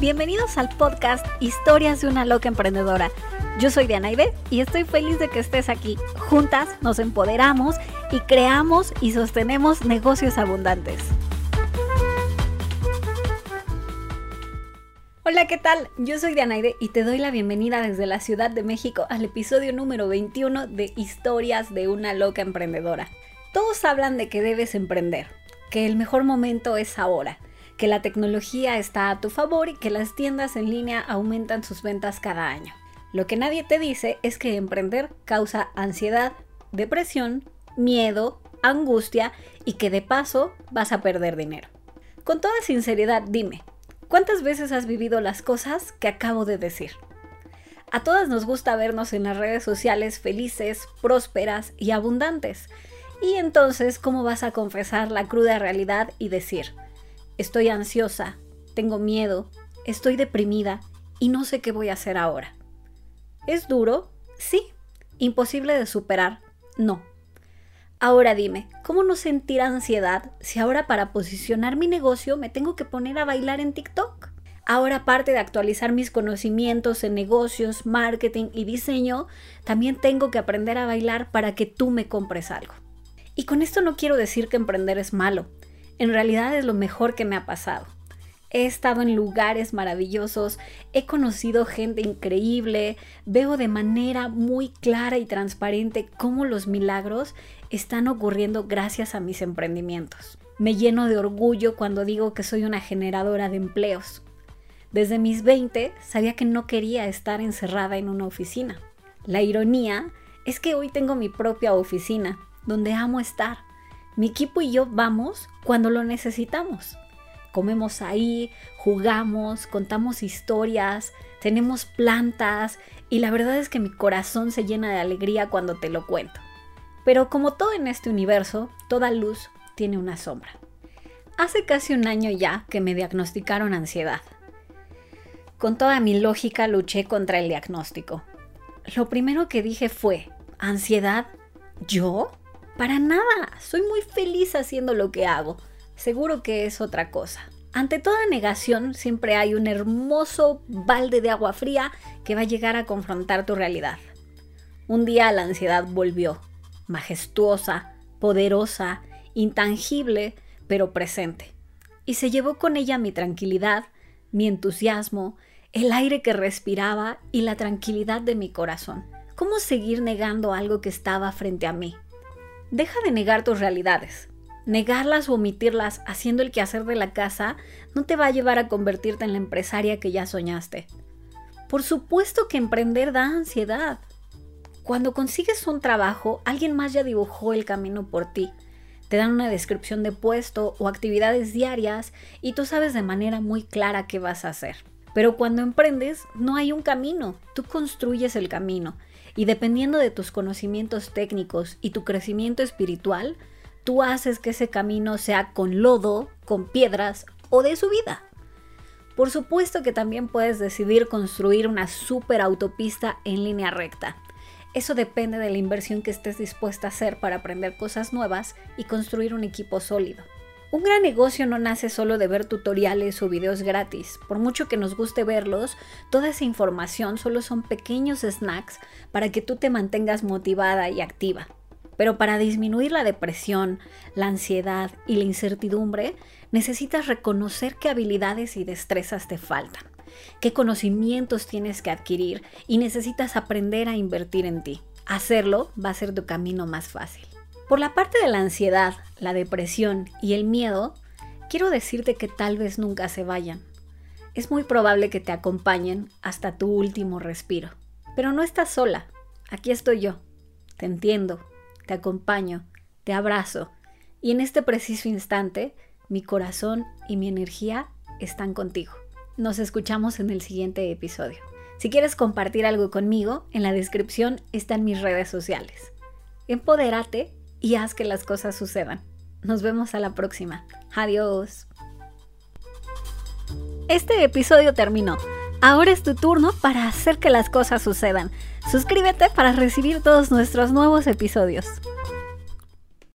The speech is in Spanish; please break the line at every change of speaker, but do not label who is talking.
Bienvenidos al podcast Historias de una loca emprendedora. Yo soy Diana Ibe y estoy feliz de que estés aquí. Juntas nos empoderamos y creamos y sostenemos negocios abundantes. Hola, ¿qué tal? Yo soy Dianaide y te doy la bienvenida desde la Ciudad de México al episodio número 21 de Historias de una loca emprendedora. Todos hablan de que debes emprender, que el mejor momento es ahora, que la tecnología está a tu favor y que las tiendas en línea aumentan sus ventas cada año. Lo que nadie te dice es que emprender causa ansiedad, depresión, miedo, angustia y que de paso vas a perder dinero. Con toda sinceridad, dime, ¿Cuántas veces has vivido las cosas que acabo de decir? A todas nos gusta vernos en las redes sociales felices, prósperas y abundantes. Y entonces, ¿cómo vas a confesar la cruda realidad y decir, estoy ansiosa, tengo miedo, estoy deprimida y no sé qué voy a hacer ahora? ¿Es duro? Sí. ¿Imposible de superar? No. Ahora dime, ¿cómo no sentir ansiedad si ahora para posicionar mi negocio me tengo que poner a bailar en TikTok? Ahora aparte de actualizar mis conocimientos en negocios, marketing y diseño, también tengo que aprender a bailar para que tú me compres algo. Y con esto no quiero decir que emprender es malo, en realidad es lo mejor que me ha pasado. He estado en lugares maravillosos, he conocido gente increíble, veo de manera muy clara y transparente cómo los milagros están ocurriendo gracias a mis emprendimientos. Me lleno de orgullo cuando digo que soy una generadora de empleos. Desde mis 20 sabía que no quería estar encerrada en una oficina. La ironía es que hoy tengo mi propia oficina, donde amo estar. Mi equipo y yo vamos cuando lo necesitamos comemos ahí, jugamos, contamos historias, tenemos plantas y la verdad es que mi corazón se llena de alegría cuando te lo cuento. Pero como todo en este universo, toda luz tiene una sombra. Hace casi un año ya que me diagnosticaron ansiedad. Con toda mi lógica luché contra el diagnóstico. Lo primero que dije fue, ¿ansiedad? ¿Yo? Para nada, soy muy feliz haciendo lo que hago seguro que es otra cosa. Ante toda negación siempre hay un hermoso balde de agua fría que va a llegar a confrontar tu realidad. Un día la ansiedad volvió, majestuosa, poderosa, intangible, pero presente. Y se llevó con ella mi tranquilidad, mi entusiasmo, el aire que respiraba y la tranquilidad de mi corazón. ¿Cómo seguir negando algo que estaba frente a mí? Deja de negar tus realidades. Negarlas o omitirlas haciendo el quehacer de la casa no te va a llevar a convertirte en la empresaria que ya soñaste. Por supuesto que emprender da ansiedad. Cuando consigues un trabajo, alguien más ya dibujó el camino por ti. Te dan una descripción de puesto o actividades diarias y tú sabes de manera muy clara qué vas a hacer. Pero cuando emprendes, no hay un camino, tú construyes el camino. Y dependiendo de tus conocimientos técnicos y tu crecimiento espiritual, tú haces que ese camino sea con lodo, con piedras o de subida. Por supuesto que también puedes decidir construir una super autopista en línea recta. Eso depende de la inversión que estés dispuesta a hacer para aprender cosas nuevas y construir un equipo sólido. Un gran negocio no nace solo de ver tutoriales o videos gratis. Por mucho que nos guste verlos, toda esa información solo son pequeños snacks para que tú te mantengas motivada y activa. Pero para disminuir la depresión, la ansiedad y la incertidumbre, necesitas reconocer qué habilidades y destrezas te faltan, qué conocimientos tienes que adquirir y necesitas aprender a invertir en ti. Hacerlo va a ser tu camino más fácil. Por la parte de la ansiedad, la depresión y el miedo, quiero decirte que tal vez nunca se vayan. Es muy probable que te acompañen hasta tu último respiro. Pero no estás sola. Aquí estoy yo. Te entiendo, te acompaño, te abrazo y en este preciso instante mi corazón y mi energía están contigo. Nos escuchamos en el siguiente episodio. Si quieres compartir algo conmigo, en la descripción están mis redes sociales. Empodérate y haz que las cosas sucedan. Nos vemos a la próxima. Adiós. Este episodio terminó. Ahora es tu turno para hacer que las cosas sucedan. Suscríbete para recibir todos nuestros nuevos episodios.